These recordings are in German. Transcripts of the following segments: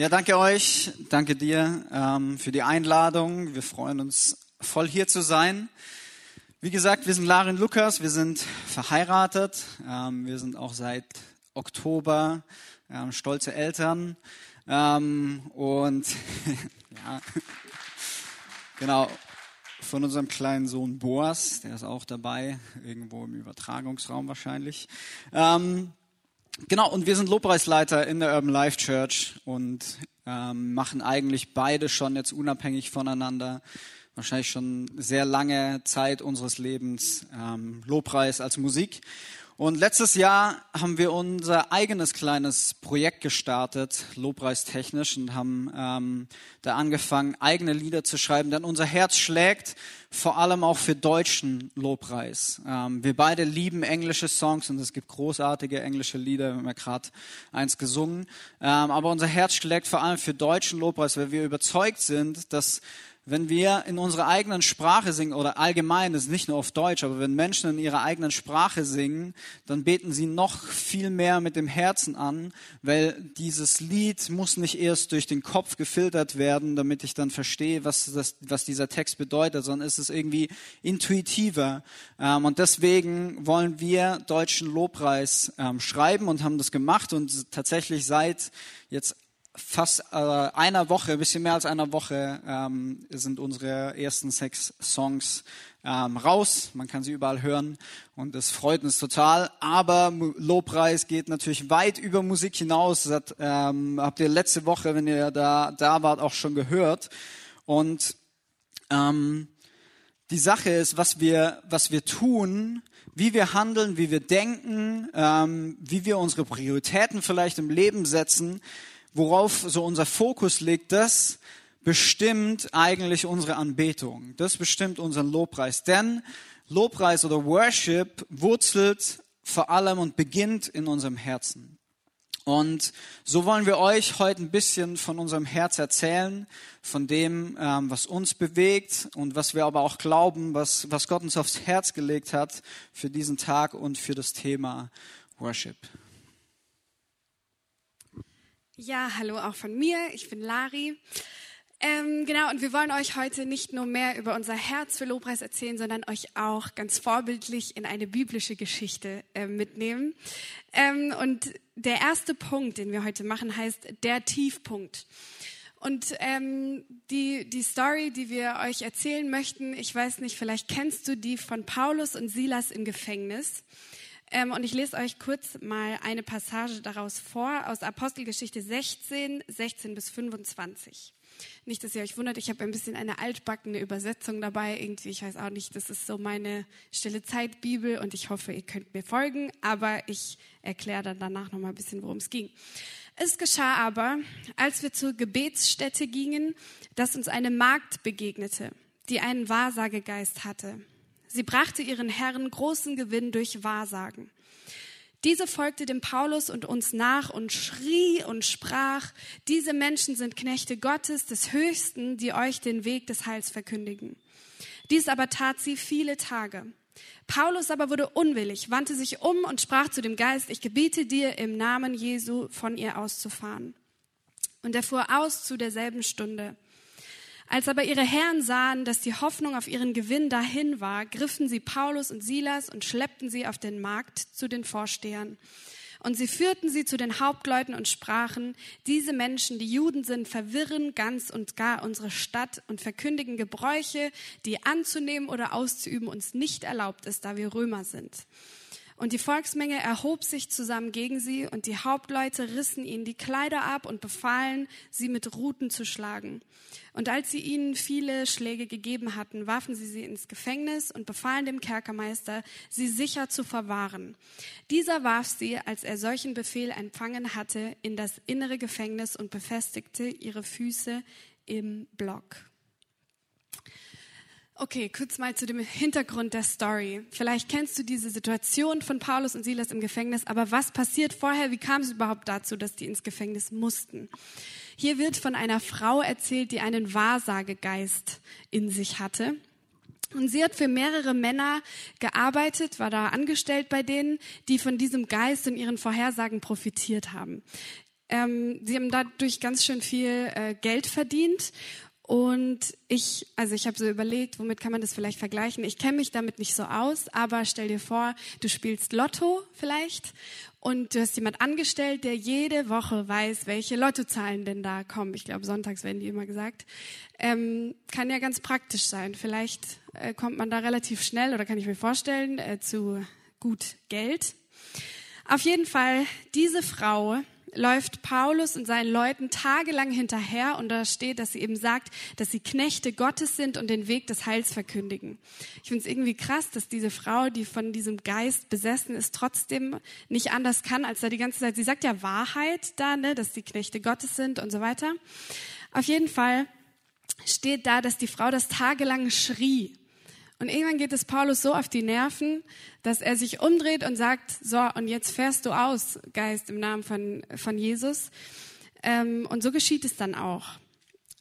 Ja, danke euch, danke dir ähm, für die Einladung. Wir freuen uns voll hier zu sein. Wie gesagt, wir sind Larin Lukas, wir sind verheiratet, ähm, wir sind auch seit Oktober ähm, stolze Eltern ähm, und ja, genau von unserem kleinen Sohn Boas, der ist auch dabei, irgendwo im Übertragungsraum wahrscheinlich. Ähm, Genau, und wir sind Lobpreisleiter in der Urban Life Church und ähm, machen eigentlich beide schon jetzt unabhängig voneinander, wahrscheinlich schon sehr lange Zeit unseres Lebens ähm, Lobpreis als Musik. Und letztes Jahr haben wir unser eigenes kleines Projekt gestartet, Lobpreistechnisch, und haben ähm, da angefangen, eigene Lieder zu schreiben. Denn unser Herz schlägt vor allem auch für deutschen Lobpreis. Ähm, wir beide lieben englische Songs und es gibt großartige englische Lieder. Wir haben ja gerade eins gesungen. Ähm, aber unser Herz schlägt vor allem für deutschen Lobpreis, weil wir überzeugt sind, dass wenn wir in unserer eigenen Sprache singen oder allgemein, das ist nicht nur auf Deutsch, aber wenn Menschen in ihrer eigenen Sprache singen, dann beten sie noch viel mehr mit dem Herzen an, weil dieses Lied muss nicht erst durch den Kopf gefiltert werden, damit ich dann verstehe, was, das, was dieser Text bedeutet, sondern es ist irgendwie intuitiver. Ähm, und deswegen wollen wir deutschen Lobpreis ähm, schreiben und haben das gemacht und tatsächlich seit jetzt fast äh, einer Woche, ein bisschen mehr als einer Woche, ähm, sind unsere ersten sechs Songs ähm, raus. Man kann sie überall hören und das freut uns total. Aber Lobpreis geht natürlich weit über Musik hinaus. Das hat, ähm, habt ihr letzte Woche, wenn ihr da, da wart, auch schon gehört. Und ähm, die Sache ist, was wir, was wir tun, wie wir handeln, wie wir denken, ähm, wie wir unsere Prioritäten vielleicht im Leben setzen, worauf so unser Fokus liegt, das bestimmt eigentlich unsere Anbetung. Das bestimmt unseren Lobpreis. Denn Lobpreis oder Worship wurzelt vor allem und beginnt in unserem Herzen. Und so wollen wir euch heute ein bisschen von unserem Herz erzählen, von dem, ähm, was uns bewegt und was wir aber auch glauben, was, was Gott uns aufs Herz gelegt hat für diesen Tag und für das Thema Worship. Ja, hallo auch von mir. Ich bin Lari. Ähm, genau, und wir wollen euch heute nicht nur mehr über unser Herz für Lobpreis erzählen, sondern euch auch ganz vorbildlich in eine biblische Geschichte äh, mitnehmen. Ähm, und der erste Punkt, den wir heute machen, heißt der Tiefpunkt. Und ähm, die, die Story, die wir euch erzählen möchten, ich weiß nicht, vielleicht kennst du die von Paulus und Silas im Gefängnis. Ähm, und ich lese euch kurz mal eine Passage daraus vor, aus Apostelgeschichte 16, 16 bis 25. Nicht, dass ihr euch wundert, ich habe ein bisschen eine altbackene Übersetzung dabei. Irgendwie, ich weiß auch nicht, das ist so meine stille Zeitbibel und ich hoffe, ihr könnt mir folgen, aber ich erkläre dann danach nochmal ein bisschen, worum es ging. Es geschah aber, als wir zur Gebetsstätte gingen, dass uns eine Magd begegnete, die einen Wahrsagegeist hatte. Sie brachte ihren Herren großen Gewinn durch Wahrsagen. Diese folgte dem Paulus und uns nach und schrie und sprach, diese Menschen sind Knechte Gottes des Höchsten, die euch den Weg des Heils verkündigen. Dies aber tat sie viele Tage. Paulus aber wurde unwillig, wandte sich um und sprach zu dem Geist, ich gebiete dir im Namen Jesu von ihr auszufahren. Und er fuhr aus zu derselben Stunde. Als aber ihre Herren sahen, dass die Hoffnung auf ihren Gewinn dahin war, griffen sie Paulus und Silas und schleppten sie auf den Markt zu den Vorstehern. Und sie führten sie zu den Hauptleuten und sprachen, diese Menschen, die Juden sind, verwirren ganz und gar unsere Stadt und verkündigen Gebräuche, die anzunehmen oder auszuüben uns nicht erlaubt ist, da wir Römer sind. Und die Volksmenge erhob sich zusammen gegen sie, und die Hauptleute rissen ihnen die Kleider ab und befahlen, sie mit Ruten zu schlagen. Und als sie ihnen viele Schläge gegeben hatten, warfen sie sie ins Gefängnis und befahlen dem Kerkermeister, sie sicher zu verwahren. Dieser warf sie, als er solchen Befehl empfangen hatte, in das innere Gefängnis und befestigte ihre Füße im Block. Okay, kurz mal zu dem Hintergrund der Story. Vielleicht kennst du diese Situation von Paulus und Silas im Gefängnis, aber was passiert vorher? Wie kam es überhaupt dazu, dass die ins Gefängnis mussten? Hier wird von einer Frau erzählt, die einen Wahrsagegeist in sich hatte. Und sie hat für mehrere Männer gearbeitet, war da angestellt bei denen, die von diesem Geist und ihren Vorhersagen profitiert haben. Ähm, sie haben dadurch ganz schön viel äh, Geld verdient. Und ich, also ich habe so überlegt, womit kann man das vielleicht vergleichen? Ich kenne mich damit nicht so aus, aber stell dir vor, du spielst Lotto vielleicht und du hast jemand angestellt, der jede Woche weiß, welche Lottozahlen denn da kommen. Ich glaube, sonntags werden die immer gesagt. Ähm, kann ja ganz praktisch sein. Vielleicht äh, kommt man da relativ schnell oder kann ich mir vorstellen, äh, zu gut Geld. Auf jeden Fall, diese Frau läuft Paulus und seinen Leuten tagelang hinterher und da steht, dass sie eben sagt, dass sie Knechte Gottes sind und den Weg des Heils verkündigen. Ich finde es irgendwie krass, dass diese Frau, die von diesem Geist besessen ist, trotzdem nicht anders kann, als da die ganze Zeit, sie sagt ja Wahrheit da, ne, dass sie Knechte Gottes sind und so weiter. Auf jeden Fall steht da, dass die Frau das tagelang schrie. Und irgendwann geht es Paulus so auf die Nerven, dass er sich umdreht und sagt, so, und jetzt fährst du aus, Geist, im Namen von, von Jesus. Ähm, und so geschieht es dann auch.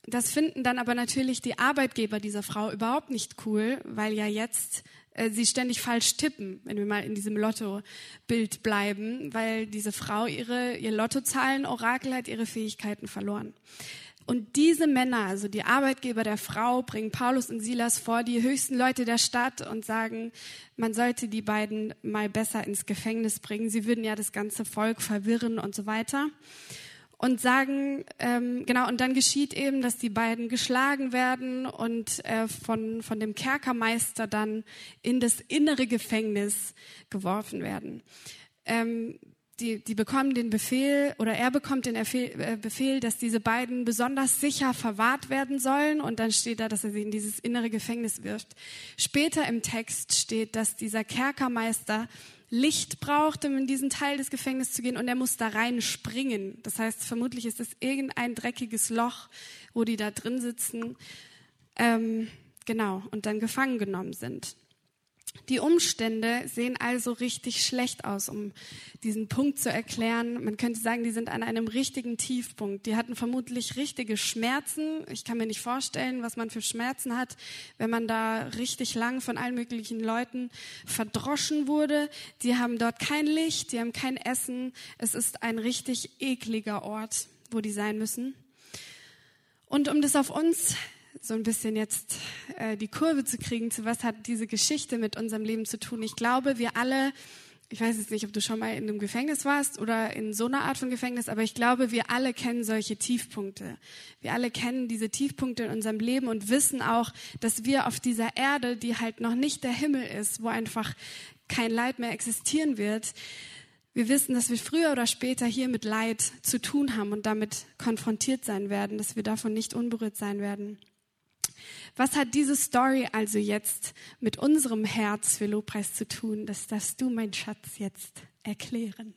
Das finden dann aber natürlich die Arbeitgeber dieser Frau überhaupt nicht cool, weil ja jetzt äh, sie ständig falsch tippen, wenn wir mal in diesem Lotto-Bild bleiben, weil diese Frau ihre, ihr Lottozahlen-Orakel hat ihre Fähigkeiten verloren. Und diese Männer, also die Arbeitgeber der Frau, bringen Paulus und Silas vor die höchsten Leute der Stadt und sagen, man sollte die beiden mal besser ins Gefängnis bringen. Sie würden ja das ganze Volk verwirren und so weiter. Und sagen, ähm, genau, und dann geschieht eben, dass die beiden geschlagen werden und äh, von, von dem Kerkermeister dann in das innere Gefängnis geworfen werden. Ähm, die, die bekommen den Befehl oder er bekommt den äh, Befehl, dass diese beiden besonders sicher verwahrt werden sollen und dann steht da, dass er sie in dieses innere Gefängnis wirft. Später im Text steht, dass dieser Kerkermeister Licht braucht, um in diesen Teil des Gefängnisses zu gehen und er muss da rein springen. Das heißt, vermutlich ist es irgendein dreckiges Loch, wo die da drin sitzen, ähm, genau, und dann gefangen genommen sind. Die Umstände sehen also richtig schlecht aus, um diesen Punkt zu erklären. Man könnte sagen, die sind an einem richtigen Tiefpunkt. Die hatten vermutlich richtige Schmerzen. Ich kann mir nicht vorstellen, was man für Schmerzen hat, wenn man da richtig lang von allen möglichen Leuten verdroschen wurde. Die haben dort kein Licht, die haben kein Essen. Es ist ein richtig ekliger Ort, wo die sein müssen. Und um das auf uns so ein bisschen jetzt äh, die Kurve zu kriegen, zu was hat diese Geschichte mit unserem Leben zu tun. Ich glaube, wir alle, ich weiß jetzt nicht, ob du schon mal in einem Gefängnis warst oder in so einer Art von Gefängnis, aber ich glaube, wir alle kennen solche Tiefpunkte. Wir alle kennen diese Tiefpunkte in unserem Leben und wissen auch, dass wir auf dieser Erde, die halt noch nicht der Himmel ist, wo einfach kein Leid mehr existieren wird, wir wissen, dass wir früher oder später hier mit Leid zu tun haben und damit konfrontiert sein werden, dass wir davon nicht unberührt sein werden. Was hat diese Story also jetzt mit unserem Herz für Lobpreis zu tun? Das darfst du, mein Schatz, jetzt erklären.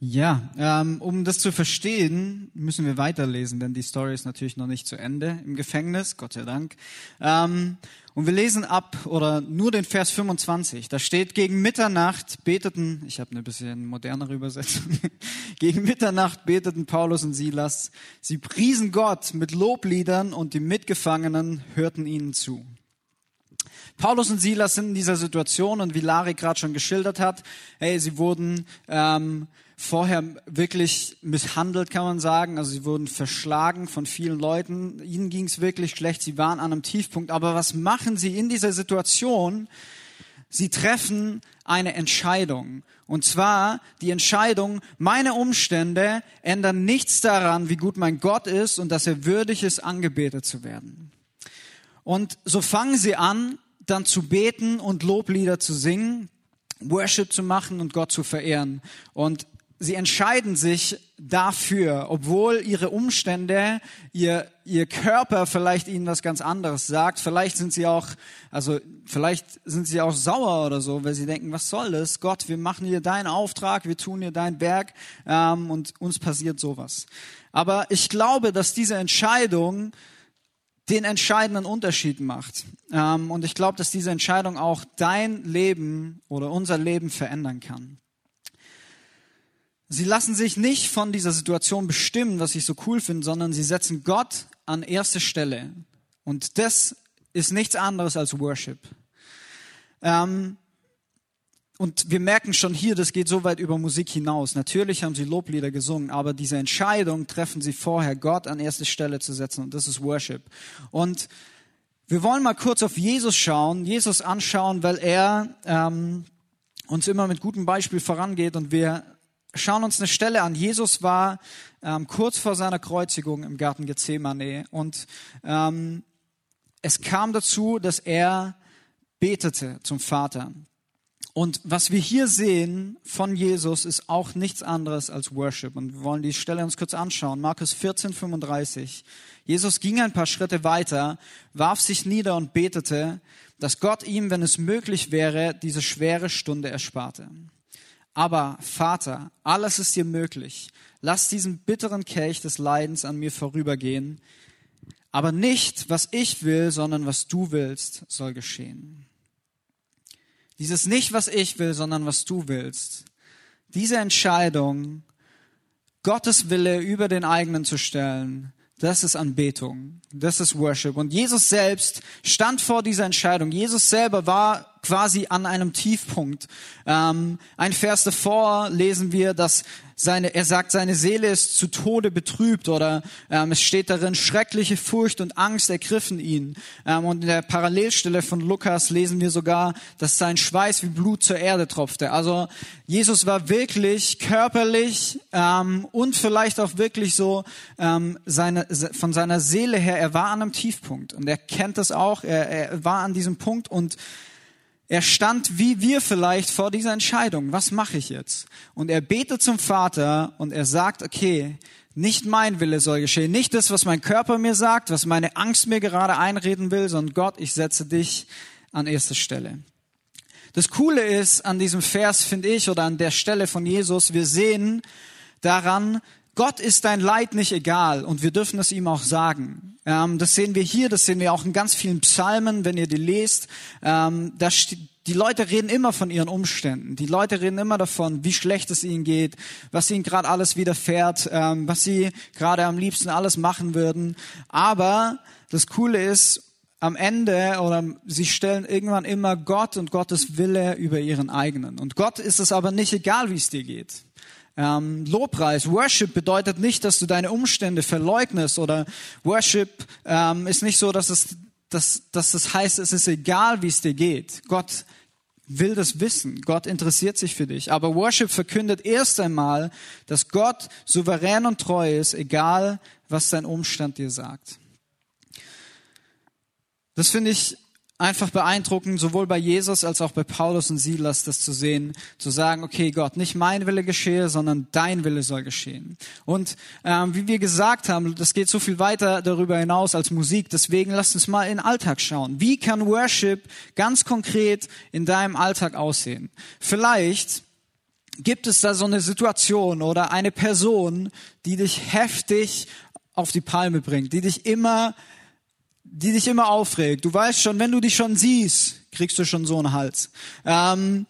Ja, ähm, um das zu verstehen, müssen wir weiterlesen, denn die Story ist natürlich noch nicht zu Ende im Gefängnis, Gott sei Dank. Ähm, und wir lesen ab oder nur den Vers 25. Da steht, gegen Mitternacht beteten, ich habe eine bisschen modernere Übersetzung, gegen Mitternacht beteten Paulus und Silas. Sie priesen Gott mit Lobliedern und die Mitgefangenen hörten ihnen zu. Paulus und Silas sind in dieser Situation und wie Lari gerade schon geschildert hat, hey, sie wurden ähm, vorher wirklich misshandelt, kann man sagen. Also sie wurden verschlagen von vielen Leuten. Ihnen ging es wirklich schlecht. Sie waren an einem Tiefpunkt. Aber was machen sie in dieser Situation? Sie treffen eine Entscheidung. Und zwar die Entscheidung, meine Umstände ändern nichts daran, wie gut mein Gott ist und dass er würdig ist, angebetet zu werden. Und so fangen sie an, dann zu beten und Loblieder zu singen, Worship zu machen und Gott zu verehren. Und sie entscheiden sich dafür, obwohl ihre Umstände, ihr, ihr Körper vielleicht ihnen was ganz anderes sagt. Vielleicht sind sie auch, also vielleicht sind sie auch sauer oder so, weil sie denken, was soll das? Gott, wir machen hier deinen Auftrag, wir tun hier dein Werk ähm, und uns passiert sowas. Aber ich glaube, dass diese Entscheidung den entscheidenden Unterschied macht. Ähm, und ich glaube, dass diese Entscheidung auch dein Leben oder unser Leben verändern kann. Sie lassen sich nicht von dieser Situation bestimmen, was ich so cool finde, sondern sie setzen Gott an erste Stelle. Und das ist nichts anderes als Worship. Ähm, und wir merken schon hier, das geht so weit über Musik hinaus. Natürlich haben sie Loblieder gesungen, aber diese Entscheidung treffen sie vorher, Gott an erste Stelle zu setzen und das ist Worship. Und wir wollen mal kurz auf Jesus schauen, Jesus anschauen, weil er ähm, uns immer mit gutem Beispiel vorangeht und wir schauen uns eine Stelle an. Jesus war ähm, kurz vor seiner Kreuzigung im Garten Gethsemane und ähm, es kam dazu, dass er betete zum Vater. Und was wir hier sehen von Jesus ist auch nichts anderes als Worship. Und wir wollen die Stelle uns kurz anschauen. Markus 14, 35. Jesus ging ein paar Schritte weiter, warf sich nieder und betete, dass Gott ihm, wenn es möglich wäre, diese schwere Stunde ersparte. Aber Vater, alles ist dir möglich. Lass diesen bitteren Kelch des Leidens an mir vorübergehen. Aber nicht, was ich will, sondern was du willst, soll geschehen. Dieses nicht, was ich will, sondern was du willst. Diese Entscheidung, Gottes Wille über den eigenen zu stellen, das ist Anbetung. Das ist Worship. Und Jesus selbst stand vor dieser Entscheidung. Jesus selber war quasi an einem Tiefpunkt. Ähm, ein Vers davor lesen wir, dass seine, er sagt, seine Seele ist zu Tode betrübt oder ähm, es steht darin, schreckliche Furcht und Angst ergriffen ihn. Ähm, und in der Parallelstelle von Lukas lesen wir sogar, dass sein Schweiß wie Blut zur Erde tropfte. Also Jesus war wirklich körperlich ähm, und vielleicht auch wirklich so ähm, seine, von seiner Seele her, er war an einem Tiefpunkt und er kennt das auch, er, er war an diesem Punkt und er stand wie wir vielleicht vor dieser Entscheidung. Was mache ich jetzt? Und er betet zum Vater und er sagt, okay, nicht mein Wille soll geschehen, nicht das, was mein Körper mir sagt, was meine Angst mir gerade einreden will, sondern Gott, ich setze dich an erste Stelle. Das Coole ist an diesem Vers, finde ich, oder an der Stelle von Jesus, wir sehen daran, Gott ist dein Leid nicht egal und wir dürfen es ihm auch sagen. Ähm, das sehen wir hier, das sehen wir auch in ganz vielen Psalmen, wenn ihr die lest. Ähm, da die Leute reden immer von ihren Umständen. Die Leute reden immer davon, wie schlecht es ihnen geht, was ihnen gerade alles widerfährt, ähm, was sie gerade am liebsten alles machen würden. Aber das Coole ist, am Ende oder sie stellen irgendwann immer Gott und Gottes Wille über ihren eigenen. Und Gott ist es aber nicht egal, wie es dir geht. Ähm, Lobpreis, Worship bedeutet nicht, dass du deine Umstände verleugnest oder Worship ähm, ist nicht so, dass es, dass, dass das heißt, es ist egal, wie es dir geht. Gott will das wissen. Gott interessiert sich für dich. Aber Worship verkündet erst einmal, dass Gott souverän und treu ist, egal was dein Umstand dir sagt. Das finde ich einfach beeindruckend, sowohl bei Jesus als auch bei Paulus und Silas, das zu sehen, zu sagen, okay, Gott, nicht mein Wille geschehe, sondern dein Wille soll geschehen. Und ähm, wie wir gesagt haben, das geht so viel weiter darüber hinaus als Musik. Deswegen lasst uns mal in den Alltag schauen. Wie kann Worship ganz konkret in deinem Alltag aussehen? Vielleicht gibt es da so eine Situation oder eine Person, die dich heftig auf die Palme bringt, die dich immer die dich immer aufregt. Du weißt schon, wenn du dich schon siehst, kriegst du schon so einen Hals. Ähm,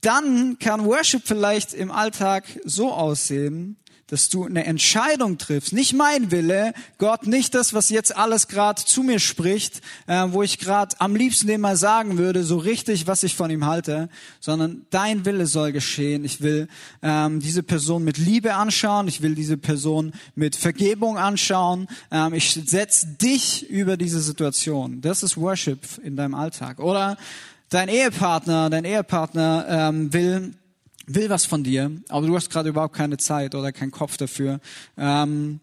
dann kann Worship vielleicht im Alltag so aussehen, dass du eine Entscheidung triffst. Nicht mein Wille, Gott, nicht das, was jetzt alles gerade zu mir spricht, äh, wo ich gerade am liebsten dem mal sagen würde, so richtig, was ich von ihm halte, sondern dein Wille soll geschehen. Ich will ähm, diese Person mit Liebe anschauen, ich will diese Person mit Vergebung anschauen. Ähm, ich setze dich über diese Situation. Das ist Worship in deinem Alltag. Oder dein Ehepartner, dein Ehepartner ähm, will will was von dir, aber du hast gerade überhaupt keine Zeit oder keinen Kopf dafür. Ähm,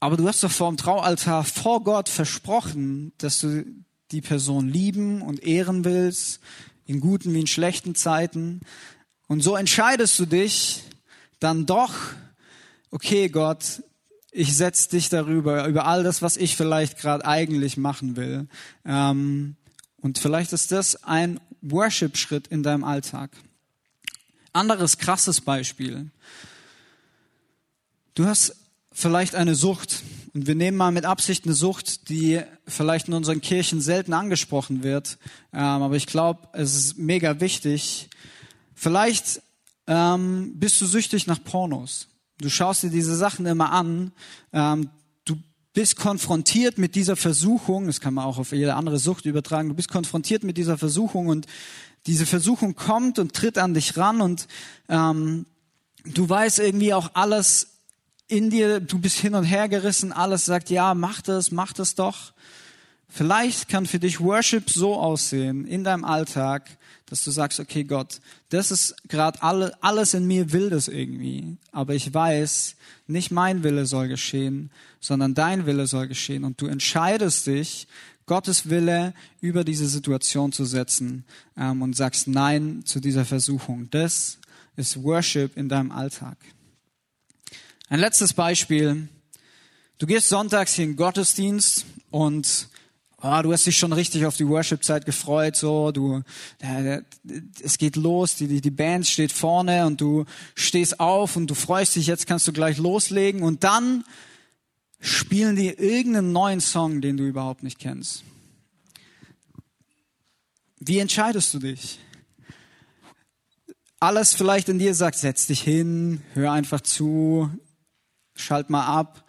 aber du hast doch vor dem Traualtar vor Gott versprochen, dass du die Person lieben und ehren willst, in guten wie in schlechten Zeiten. Und so entscheidest du dich dann doch, okay Gott, ich setze dich darüber, über all das, was ich vielleicht gerade eigentlich machen will. Ähm, und vielleicht ist das ein Worship-Schritt in deinem Alltag. Anderes krasses Beispiel. Du hast vielleicht eine Sucht und wir nehmen mal mit Absicht eine Sucht, die vielleicht in unseren Kirchen selten angesprochen wird, ähm, aber ich glaube, es ist mega wichtig. Vielleicht ähm, bist du süchtig nach Pornos. Du schaust dir diese Sachen immer an. Ähm, du bist konfrontiert mit dieser Versuchung, das kann man auch auf jede andere Sucht übertragen, du bist konfrontiert mit dieser Versuchung und diese Versuchung kommt und tritt an dich ran und ähm, du weißt irgendwie auch alles in dir, du bist hin und her gerissen, alles sagt, ja, mach das, mach das doch. Vielleicht kann für dich Worship so aussehen in deinem Alltag, dass du sagst, okay Gott, das ist gerade alle, alles in mir will das irgendwie, aber ich weiß, nicht mein Wille soll geschehen, sondern dein Wille soll geschehen und du entscheidest dich, Gottes Wille über diese Situation zu setzen ähm, und sagst Nein zu dieser Versuchung. Das ist Worship in deinem Alltag. Ein letztes Beispiel. Du gehst sonntags hier in den Gottesdienst und oh, du hast dich schon richtig auf die Worship-Zeit gefreut, so, du, äh, es geht los, die, die, die Band steht vorne und du stehst auf und du freust dich, jetzt kannst du gleich loslegen und dann spielen die irgendeinen neuen Song, den du überhaupt nicht kennst. Wie entscheidest du dich? Alles vielleicht in dir sagt, setz dich hin, hör einfach zu, schalt mal ab.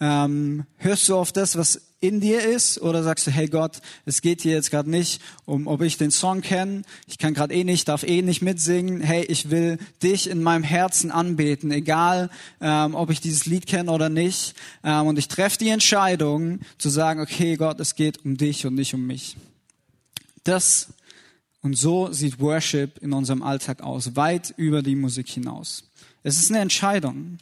Ähm, hörst du auf das, was in dir ist oder sagst du, hey Gott, es geht hier jetzt gerade nicht um, ob ich den Song kenne, ich kann gerade eh nicht, darf eh nicht mitsingen, hey, ich will dich in meinem Herzen anbeten, egal ähm, ob ich dieses Lied kenne oder nicht. Ähm, und ich treffe die Entscheidung zu sagen, okay Gott, es geht um dich und nicht um mich. Das und so sieht Worship in unserem Alltag aus, weit über die Musik hinaus. Es ist eine Entscheidung.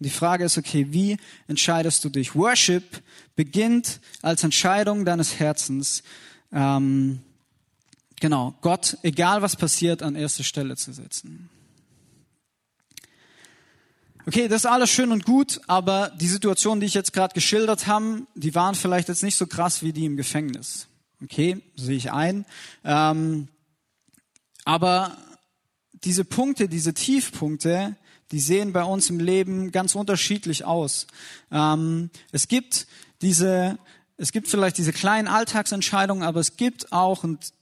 Und die Frage ist, okay, wie entscheidest du dich? Worship beginnt als Entscheidung deines Herzens, ähm, genau, Gott, egal was passiert, an erste Stelle zu setzen. Okay, das ist alles schön und gut, aber die Situationen, die ich jetzt gerade geschildert habe, die waren vielleicht jetzt nicht so krass wie die im Gefängnis. Okay, sehe ich ein. Ähm, aber diese Punkte, diese Tiefpunkte, die sehen bei uns im Leben ganz unterschiedlich aus. Ähm, es gibt diese, es gibt vielleicht diese kleinen Alltagsentscheidungen, aber es gibt auch, und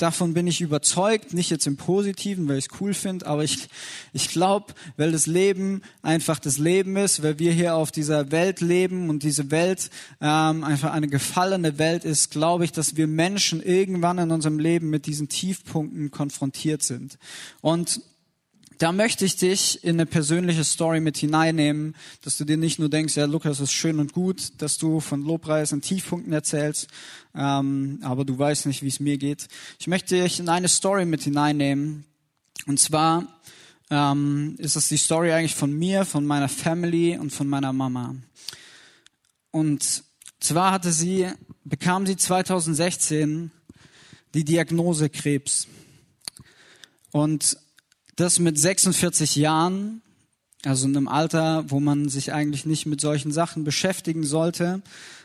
davon bin ich überzeugt, nicht jetzt im Positiven, weil ich es cool finde, aber ich, ich glaube, weil das Leben einfach das Leben ist, weil wir hier auf dieser Welt leben und diese Welt ähm, einfach eine gefallene Welt ist, glaube ich, dass wir Menschen irgendwann in unserem Leben mit diesen Tiefpunkten konfrontiert sind. Und da möchte ich dich in eine persönliche Story mit hineinnehmen, dass du dir nicht nur denkst, ja, Lukas ist schön und gut, dass du von Lobpreis und Tiefpunkten erzählst, ähm, aber du weißt nicht, wie es mir geht. Ich möchte dich in eine Story mit hineinnehmen. Und zwar ähm, ist das die Story eigentlich von mir, von meiner Family und von meiner Mama. Und zwar hatte sie, bekam sie 2016 die Diagnose Krebs. Und das mit 46 Jahren, also in einem Alter, wo man sich eigentlich nicht mit solchen Sachen beschäftigen sollte,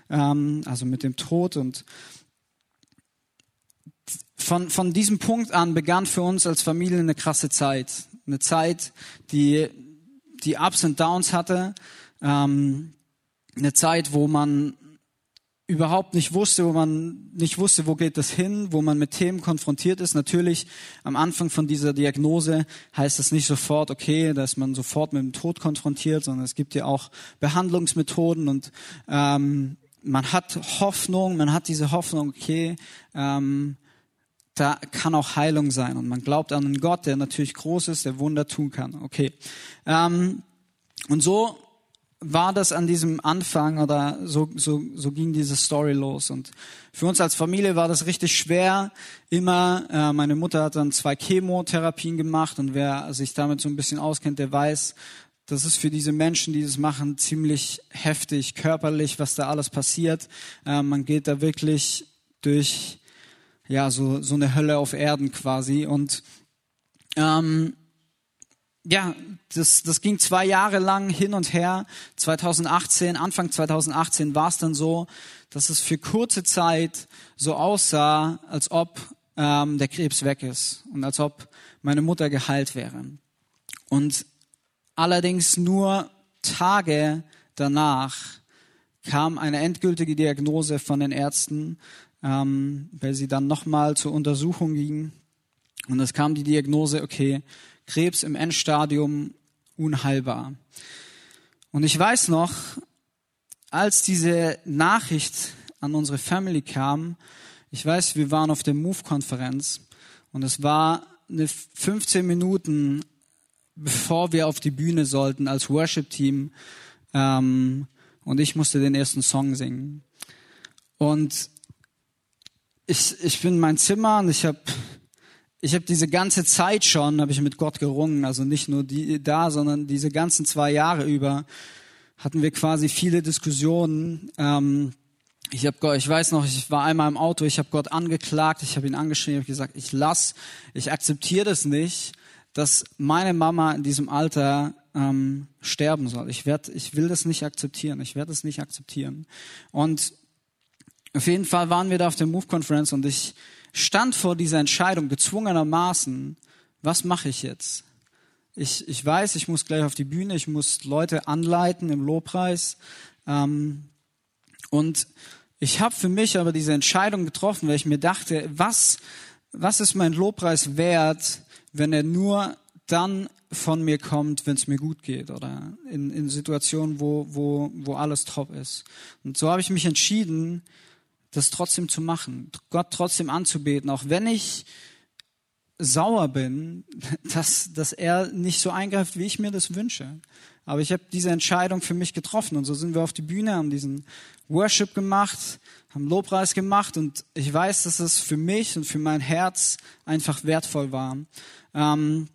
ähm, also mit dem Tod und von, von diesem Punkt an begann für uns als Familie eine krasse Zeit. Eine Zeit, die, die Ups und Downs hatte. Ähm, eine Zeit, wo man überhaupt nicht wusste, wo man nicht wusste, wo geht das hin, wo man mit Themen konfrontiert ist. Natürlich am Anfang von dieser Diagnose heißt es nicht sofort, okay, dass man sofort mit dem Tod konfrontiert, sondern es gibt ja auch Behandlungsmethoden und ähm, man hat Hoffnung, man hat diese Hoffnung, okay, ähm, da kann auch Heilung sein und man glaubt an einen Gott, der natürlich groß ist, der Wunder tun kann. Okay. Ähm, und so war das an diesem Anfang oder so, so, so ging diese Story los. Und für uns als Familie war das richtig schwer. Immer, äh, meine Mutter hat dann zwei Chemotherapien gemacht und wer sich damit so ein bisschen auskennt, der weiß, das ist für diese Menschen, die das machen, ziemlich heftig, körperlich, was da alles passiert. Äh, man geht da wirklich durch, ja, so, so eine Hölle auf Erden quasi. Und ähm, ja, das, das ging zwei Jahre lang hin und her. 2018, Anfang 2018 war es dann so, dass es für kurze Zeit so aussah, als ob ähm, der Krebs weg ist und als ob meine Mutter geheilt wäre. Und allerdings nur Tage danach kam eine endgültige Diagnose von den Ärzten, ähm, weil sie dann nochmal zur Untersuchung gingen. Und es kam die Diagnose, okay, Krebs im Endstadium unheilbar. Und ich weiß noch, als diese Nachricht an unsere Family kam, ich weiß, wir waren auf der Move-Konferenz und es war eine 15 Minuten, bevor wir auf die Bühne sollten als Worship-Team ähm, und ich musste den ersten Song singen. Und ich, ich bin in mein Zimmer und ich habe ich hab diese ganze Zeit schon, habe ich mit Gott gerungen, also nicht nur die da, sondern diese ganzen zwei Jahre über hatten wir quasi viele Diskussionen. Ähm, ich habe ich weiß noch, ich war einmal im Auto, ich habe Gott angeklagt, ich habe ihn angeschrieben, ich habe gesagt, ich lass, ich akzeptiere das nicht, dass meine Mama in diesem Alter ähm, sterben soll. Ich werd, ich will das nicht akzeptieren, ich werde es nicht akzeptieren. Und auf jeden Fall waren wir da auf der Move Conference und ich stand vor dieser Entscheidung gezwungenermaßen, was mache ich jetzt? Ich, ich weiß, ich muss gleich auf die Bühne, ich muss Leute anleiten im Lobpreis. Ähm, und ich habe für mich aber diese Entscheidung getroffen, weil ich mir dachte, was, was ist mein Lobpreis wert, wenn er nur dann von mir kommt, wenn es mir gut geht oder in, in Situationen, wo, wo, wo alles top ist. Und so habe ich mich entschieden, das trotzdem zu machen, Gott trotzdem anzubeten, auch wenn ich sauer bin, dass, dass er nicht so eingreift, wie ich mir das wünsche. Aber ich habe diese Entscheidung für mich getroffen und so sind wir auf die Bühne, haben diesen Worship gemacht, haben Lobpreis gemacht und ich weiß, dass es für mich und für mein Herz einfach wertvoll war. Ähm,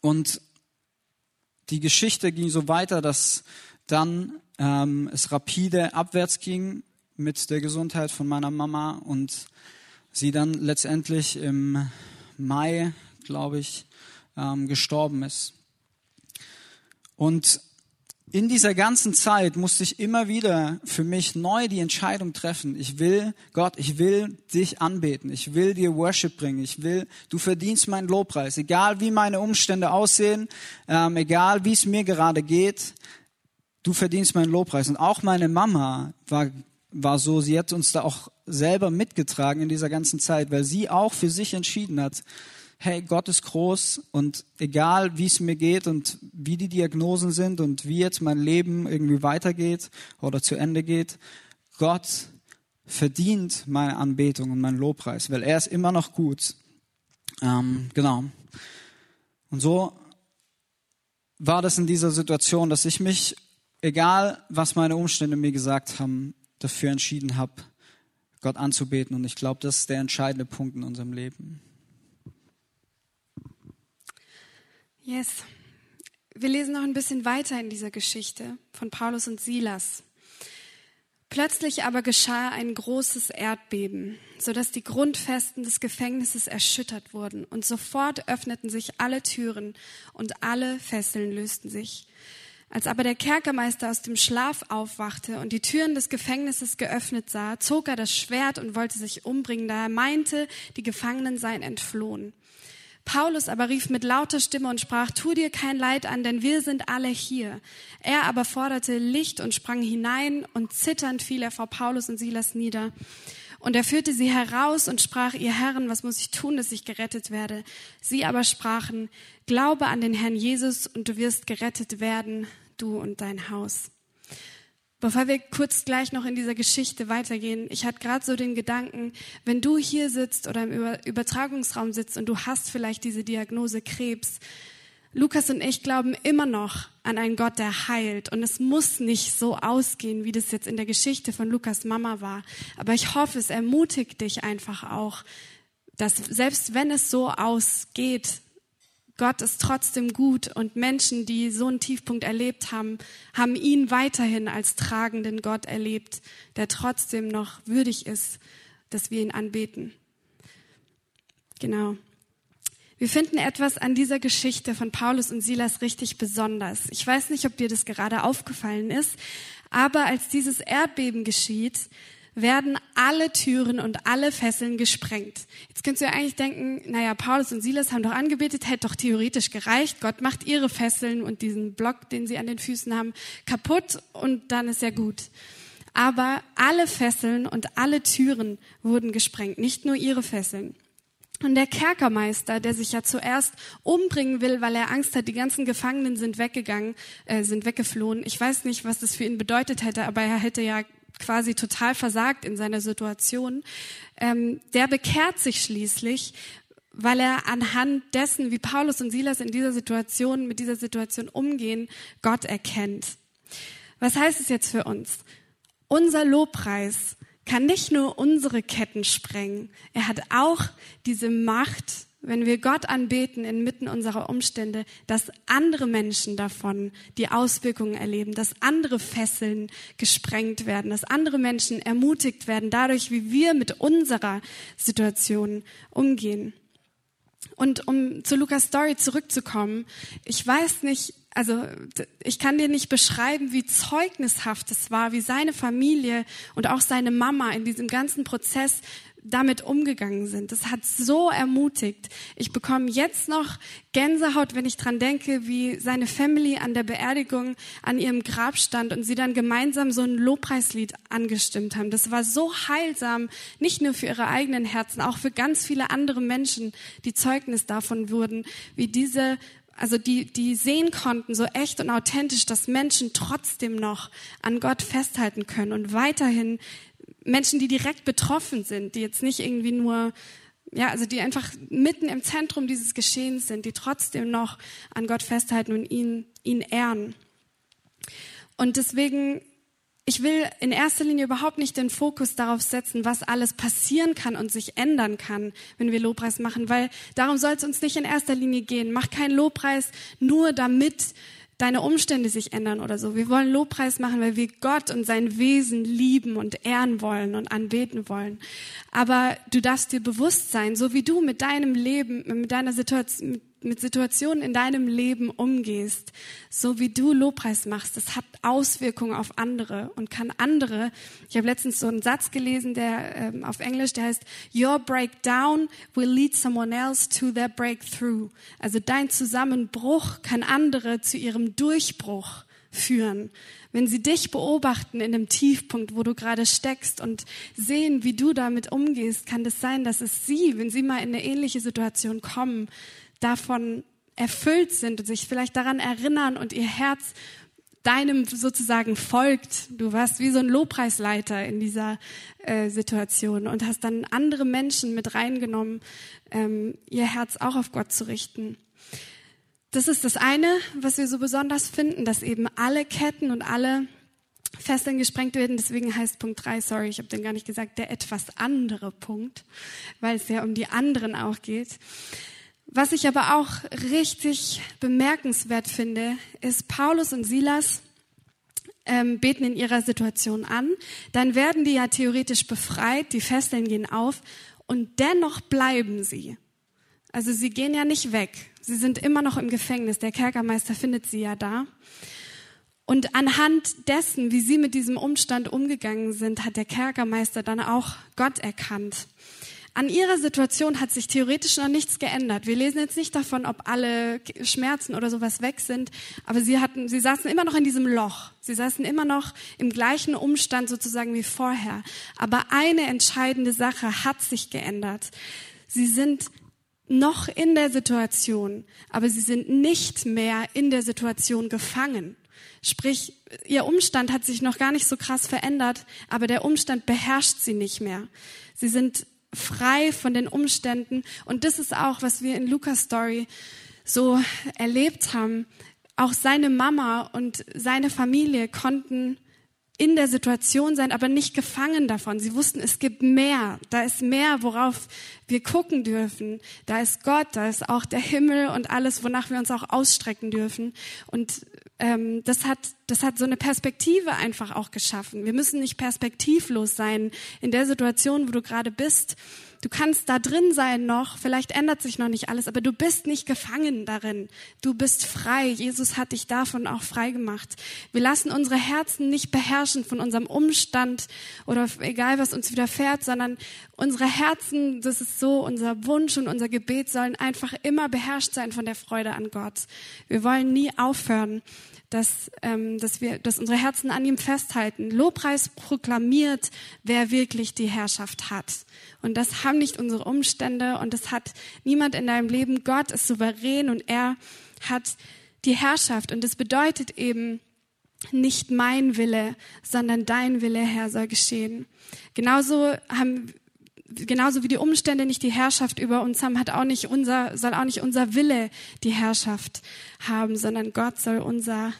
und die Geschichte ging so weiter, dass dann ähm, es rapide abwärts ging mit der Gesundheit von meiner Mama und sie dann letztendlich im Mai, glaube ich, ähm, gestorben ist. Und in dieser ganzen Zeit musste ich immer wieder für mich neu die Entscheidung treffen. Ich will, Gott, ich will dich anbeten. Ich will dir Worship bringen. Ich will, du verdienst meinen Lobpreis. Egal wie meine Umstände aussehen, ähm, egal wie es mir gerade geht, du verdienst meinen Lobpreis. Und auch meine Mama war, war so, sie hat uns da auch selber mitgetragen in dieser ganzen Zeit, weil sie auch für sich entschieden hat, hey, Gott ist groß und egal wie es mir geht und wie die Diagnosen sind und wie jetzt mein Leben irgendwie weitergeht oder zu Ende geht, Gott verdient meine Anbetung und meinen Lobpreis, weil er ist immer noch gut. Ähm, genau. Und so war das in dieser Situation, dass ich mich, egal was meine Umstände mir gesagt haben, dafür entschieden habe, Gott anzubeten. Und ich glaube, das ist der entscheidende Punkt in unserem Leben. Yes. Wir lesen noch ein bisschen weiter in dieser Geschichte von Paulus und Silas. Plötzlich aber geschah ein großes Erdbeben, sodass die Grundfesten des Gefängnisses erschüttert wurden, und sofort öffneten sich alle Türen und alle Fesseln lösten sich. Als aber der Kerkermeister aus dem Schlaf aufwachte und die Türen des Gefängnisses geöffnet sah, zog er das Schwert und wollte sich umbringen, da er meinte, die Gefangenen seien entflohen. Paulus aber rief mit lauter Stimme und sprach, tu dir kein Leid an, denn wir sind alle hier. Er aber forderte Licht und sprang hinein und zitternd fiel er vor Paulus und Silas nieder. Und er führte sie heraus und sprach, ihr Herren, was muss ich tun, dass ich gerettet werde? Sie aber sprachen, glaube an den Herrn Jesus und du wirst gerettet werden, du und dein Haus. Bevor wir kurz gleich noch in dieser Geschichte weitergehen, ich hatte gerade so den Gedanken, wenn du hier sitzt oder im Übertragungsraum sitzt und du hast vielleicht diese Diagnose Krebs, Lukas und ich glauben immer noch an einen Gott, der heilt. Und es muss nicht so ausgehen, wie das jetzt in der Geschichte von Lukas Mama war. Aber ich hoffe, es ermutigt dich einfach auch, dass selbst wenn es so ausgeht, Gott ist trotzdem gut und Menschen, die so einen Tiefpunkt erlebt haben, haben ihn weiterhin als tragenden Gott erlebt, der trotzdem noch würdig ist, dass wir ihn anbeten. Genau. Wir finden etwas an dieser Geschichte von Paulus und Silas richtig besonders. Ich weiß nicht, ob dir das gerade aufgefallen ist, aber als dieses Erdbeben geschieht, werden alle Türen und alle Fesseln gesprengt. Jetzt könntest du ja eigentlich denken, naja, Paulus und Silas haben doch angebetet, hätte doch theoretisch gereicht. Gott macht ihre Fesseln und diesen Block, den sie an den Füßen haben, kaputt und dann ist ja gut. Aber alle Fesseln und alle Türen wurden gesprengt, nicht nur ihre Fesseln. Und der Kerkermeister, der sich ja zuerst umbringen will, weil er Angst hat, die ganzen Gefangenen sind weggegangen, äh, sind weggeflohen. Ich weiß nicht, was das für ihn bedeutet hätte, aber er hätte ja quasi total versagt in seiner Situation. Ähm, der bekehrt sich schließlich, weil er anhand dessen, wie Paulus und Silas in dieser Situation, mit dieser Situation umgehen, Gott erkennt. Was heißt es jetzt für uns? Unser Lobpreis kann nicht nur unsere Ketten sprengen. Er hat auch diese Macht, wenn wir Gott anbeten inmitten unserer Umstände, dass andere Menschen davon die Auswirkungen erleben, dass andere Fesseln gesprengt werden, dass andere Menschen ermutigt werden dadurch, wie wir mit unserer Situation umgehen. Und um zu Lukas Story zurückzukommen, ich weiß nicht, also ich kann dir nicht beschreiben, wie zeugnishaft es war, wie seine Familie und auch seine Mama in diesem ganzen Prozess damit umgegangen sind. Das hat so ermutigt. Ich bekomme jetzt noch Gänsehaut, wenn ich dran denke, wie seine Family an der Beerdigung an ihrem Grab stand und sie dann gemeinsam so ein Lobpreislied angestimmt haben. Das war so heilsam, nicht nur für ihre eigenen Herzen, auch für ganz viele andere Menschen, die Zeugnis davon wurden, wie diese also die, die sehen konnten, so echt und authentisch, dass Menschen trotzdem noch an Gott festhalten können und weiterhin Menschen, die direkt betroffen sind, die jetzt nicht irgendwie nur, ja, also die einfach mitten im Zentrum dieses Geschehens sind, die trotzdem noch an Gott festhalten und ihn, ihn ehren. Und deswegen, ich will in erster Linie überhaupt nicht den Fokus darauf setzen, was alles passieren kann und sich ändern kann, wenn wir Lobpreis machen, weil darum soll es uns nicht in erster Linie gehen. Mach keinen Lobpreis nur damit, deine Umstände sich ändern oder so. Wir wollen Lobpreis machen, weil wir Gott und sein Wesen lieben und ehren wollen und anbeten wollen. Aber du darfst dir bewusst sein, so wie du mit deinem Leben, mit deiner Situation, mit Situationen in deinem Leben umgehst, so wie du Lobpreis machst, das hat Auswirkungen auf andere und kann andere. Ich habe letztens so einen Satz gelesen, der ähm, auf Englisch, der heißt Your breakdown will lead someone else to their breakthrough. Also dein Zusammenbruch kann andere zu ihrem Durchbruch führen. Wenn sie dich beobachten in dem Tiefpunkt, wo du gerade steckst und sehen, wie du damit umgehst, kann es das sein, dass es sie, wenn sie mal in eine ähnliche Situation kommen, davon erfüllt sind und sich vielleicht daran erinnern und ihr Herz deinem sozusagen folgt. Du warst wie so ein Lobpreisleiter in dieser äh, Situation und hast dann andere Menschen mit reingenommen, ähm, ihr Herz auch auf Gott zu richten. Das ist das eine, was wir so besonders finden, dass eben alle Ketten und alle Fesseln gesprengt werden. Deswegen heißt Punkt drei, sorry, ich habe den gar nicht gesagt, der etwas andere Punkt, weil es ja um die anderen auch geht. Was ich aber auch richtig bemerkenswert finde, ist Paulus und Silas ähm, beten in ihrer Situation an. Dann werden die ja theoretisch befreit, die Fesseln gehen auf und dennoch bleiben sie. Also sie gehen ja nicht weg. Sie sind immer noch im Gefängnis. Der Kerkermeister findet sie ja da. Und anhand dessen, wie sie mit diesem Umstand umgegangen sind, hat der Kerkermeister dann auch Gott erkannt. An ihrer Situation hat sich theoretisch noch nichts geändert. Wir lesen jetzt nicht davon, ob alle Schmerzen oder sowas weg sind, aber sie hatten, sie saßen immer noch in diesem Loch. Sie saßen immer noch im gleichen Umstand sozusagen wie vorher. Aber eine entscheidende Sache hat sich geändert. Sie sind noch in der Situation, aber sie sind nicht mehr in der Situation gefangen. Sprich, ihr Umstand hat sich noch gar nicht so krass verändert, aber der Umstand beherrscht sie nicht mehr. Sie sind frei von den Umständen. Und das ist auch, was wir in Lukas Story so erlebt haben. Auch seine Mama und seine Familie konnten in der Situation sein, aber nicht gefangen davon. Sie wussten, es gibt mehr. Da ist mehr, worauf wir gucken dürfen. Da ist Gott, da ist auch der Himmel und alles, wonach wir uns auch ausstrecken dürfen. Und ähm, das hat das hat so eine Perspektive einfach auch geschaffen. Wir müssen nicht perspektivlos sein in der Situation, wo du gerade bist. Du kannst da drin sein noch, vielleicht ändert sich noch nicht alles, aber du bist nicht gefangen darin. Du bist frei. Jesus hat dich davon auch frei gemacht. Wir lassen unsere Herzen nicht beherrschen von unserem Umstand oder egal was uns widerfährt, sondern unsere Herzen, das ist so unser Wunsch und unser Gebet sollen einfach immer beherrscht sein von der Freude an Gott. Wir wollen nie aufhören, dass, ähm, dass wir, dass unsere Herzen an ihm festhalten. Lobpreis proklamiert, wer wirklich die Herrschaft hat. Und das haben nicht unsere Umstände und das hat niemand in deinem Leben. Gott ist souverän und er hat die Herrschaft. Und das bedeutet eben, nicht mein Wille, sondern dein Wille, Herr, soll geschehen. Genauso haben genauso wie die Umstände nicht die Herrschaft über uns haben, hat auch nicht unser, soll auch nicht unser Wille die Herrschaft haben, sondern Gott soll unser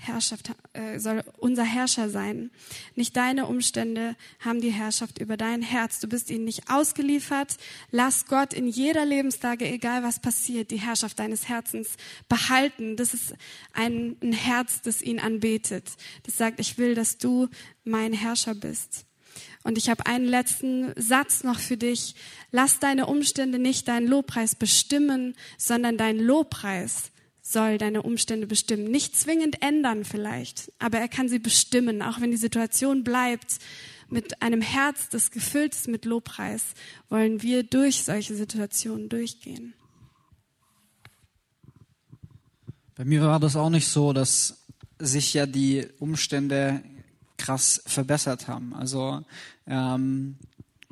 Herrschaft, äh, soll unser Herrscher sein. Nicht deine Umstände haben die Herrschaft über dein Herz. Du bist ihnen nicht ausgeliefert. Lass Gott in jeder Lebenslage, egal was passiert, die Herrschaft deines Herzens behalten. Das ist ein, ein Herz, das ihn anbetet. Das sagt, ich will, dass du mein Herrscher bist. Und ich habe einen letzten Satz noch für dich. Lass deine Umstände nicht deinen Lobpreis bestimmen, sondern dein Lobpreis soll deine Umstände bestimmen. Nicht zwingend ändern vielleicht, aber er kann sie bestimmen, auch wenn die Situation bleibt. Mit einem Herz, das gefüllt ist mit Lobpreis, wollen wir durch solche Situationen durchgehen. Bei mir war das auch nicht so, dass sich ja die Umstände krass verbessert haben. Also ähm,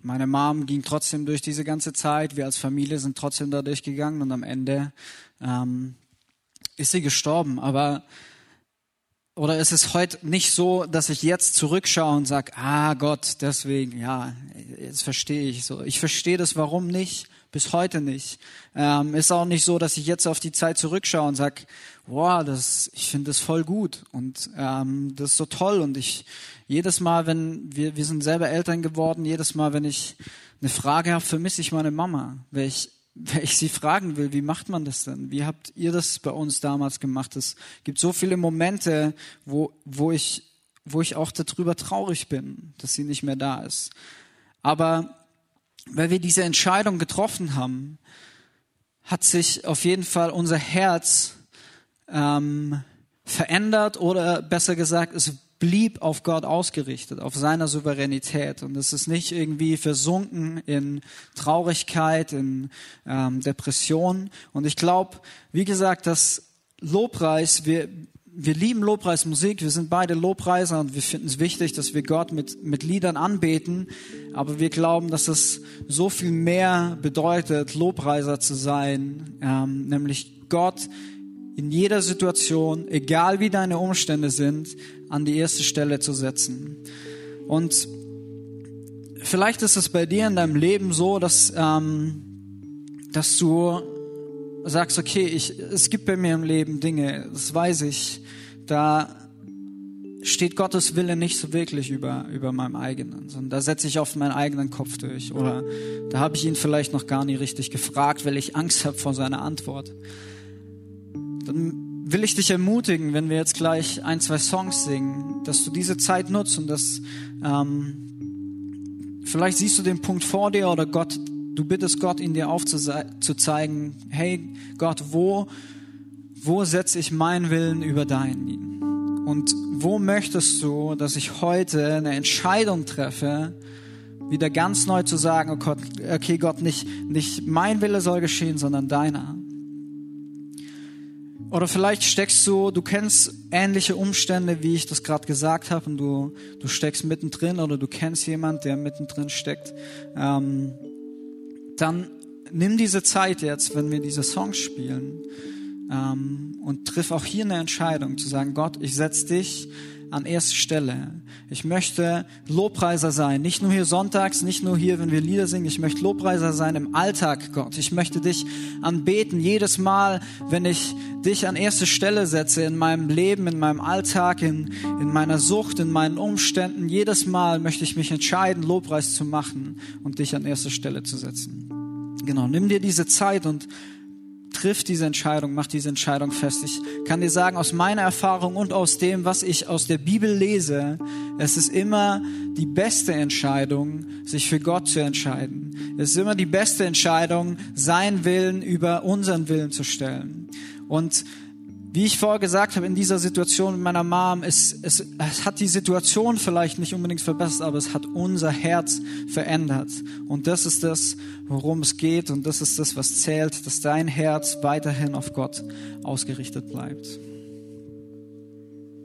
meine Mom ging trotzdem durch diese ganze Zeit. Wir als Familie sind trotzdem da durchgegangen und am Ende ähm, ist sie gestorben. Aber oder ist es heute nicht so, dass ich jetzt zurückschaue und sage, ah Gott, deswegen, ja, jetzt verstehe ich so. Ich verstehe das, warum nicht, bis heute nicht. Ähm, ist auch nicht so, dass ich jetzt auf die Zeit zurückschaue und sage, wow, das, ich finde das voll gut und ähm, das ist so toll und ich jedes Mal, wenn wir, wir sind selber Eltern geworden, jedes Mal, wenn ich eine Frage habe, vermisse ich meine Mama, weil ich, weil ich sie fragen will, wie macht man das denn? Wie habt ihr das bei uns damals gemacht? Es gibt so viele Momente, wo, wo ich, wo ich auch darüber traurig bin, dass sie nicht mehr da ist. Aber weil wir diese Entscheidung getroffen haben, hat sich auf jeden Fall unser Herz ähm, verändert oder besser gesagt, es blieb auf Gott ausgerichtet, auf seiner Souveränität. Und es ist nicht irgendwie versunken in Traurigkeit, in ähm, Depression. Und ich glaube, wie gesagt, dass Lobpreis, wir, wir lieben Lobpreismusik, wir sind beide Lobpreiser und wir finden es wichtig, dass wir Gott mit, mit Liedern anbeten. Aber wir glauben, dass es so viel mehr bedeutet, Lobpreiser zu sein, ähm, nämlich Gott in jeder Situation, egal wie deine Umstände sind, an die erste Stelle zu setzen. Und vielleicht ist es bei dir in deinem Leben so, dass, ähm, dass du sagst, okay, ich, es gibt bei mir im Leben Dinge, das weiß ich, da steht Gottes Wille nicht so wirklich über, über meinem eigenen, sondern da setze ich auf meinen eigenen Kopf durch. Oder da habe ich ihn vielleicht noch gar nicht richtig gefragt, weil ich Angst habe vor seiner Antwort dann will ich dich ermutigen, wenn wir jetzt gleich ein, zwei Songs singen, dass du diese Zeit nutzt und dass ähm, vielleicht siehst du den Punkt vor dir oder Gott, du bittest Gott, ihn dir aufzuzeigen, hey Gott, wo, wo setze ich meinen Willen über deinen? Und wo möchtest du, dass ich heute eine Entscheidung treffe, wieder ganz neu zu sagen, oh Gott, okay Gott, nicht, nicht mein Wille soll geschehen, sondern deiner. Oder vielleicht steckst du, du kennst ähnliche Umstände, wie ich das gerade gesagt habe, und du, du steckst mittendrin oder du kennst jemand, der mittendrin steckt. Ähm, dann nimm diese Zeit jetzt, wenn wir diese Songs spielen, ähm, und triff auch hier eine Entscheidung, zu sagen, Gott, ich setze dich an erste Stelle. Ich möchte Lobpreiser sein, nicht nur hier sonntags, nicht nur hier, wenn wir Lieder singen. Ich möchte Lobpreiser sein im Alltag, Gott. Ich möchte dich anbeten jedes Mal, wenn ich dich an erste Stelle setze in meinem Leben, in meinem Alltag, in, in meiner Sucht, in meinen Umständen. Jedes Mal möchte ich mich entscheiden, Lobpreis zu machen und dich an erste Stelle zu setzen. Genau, nimm dir diese Zeit und triff diese Entscheidung, mach diese Entscheidung fest. Ich kann dir sagen, aus meiner Erfahrung und aus dem, was ich aus der Bibel lese, es ist immer die beste Entscheidung, sich für Gott zu entscheiden. Es ist immer die beste Entscheidung, seinen Willen über unseren Willen zu stellen. Und wie ich vorher gesagt habe, in dieser Situation mit meiner Mom, es, es, es hat die Situation vielleicht nicht unbedingt verbessert, aber es hat unser Herz verändert. Und das ist das, worum es geht und das ist das, was zählt, dass dein Herz weiterhin auf Gott ausgerichtet bleibt.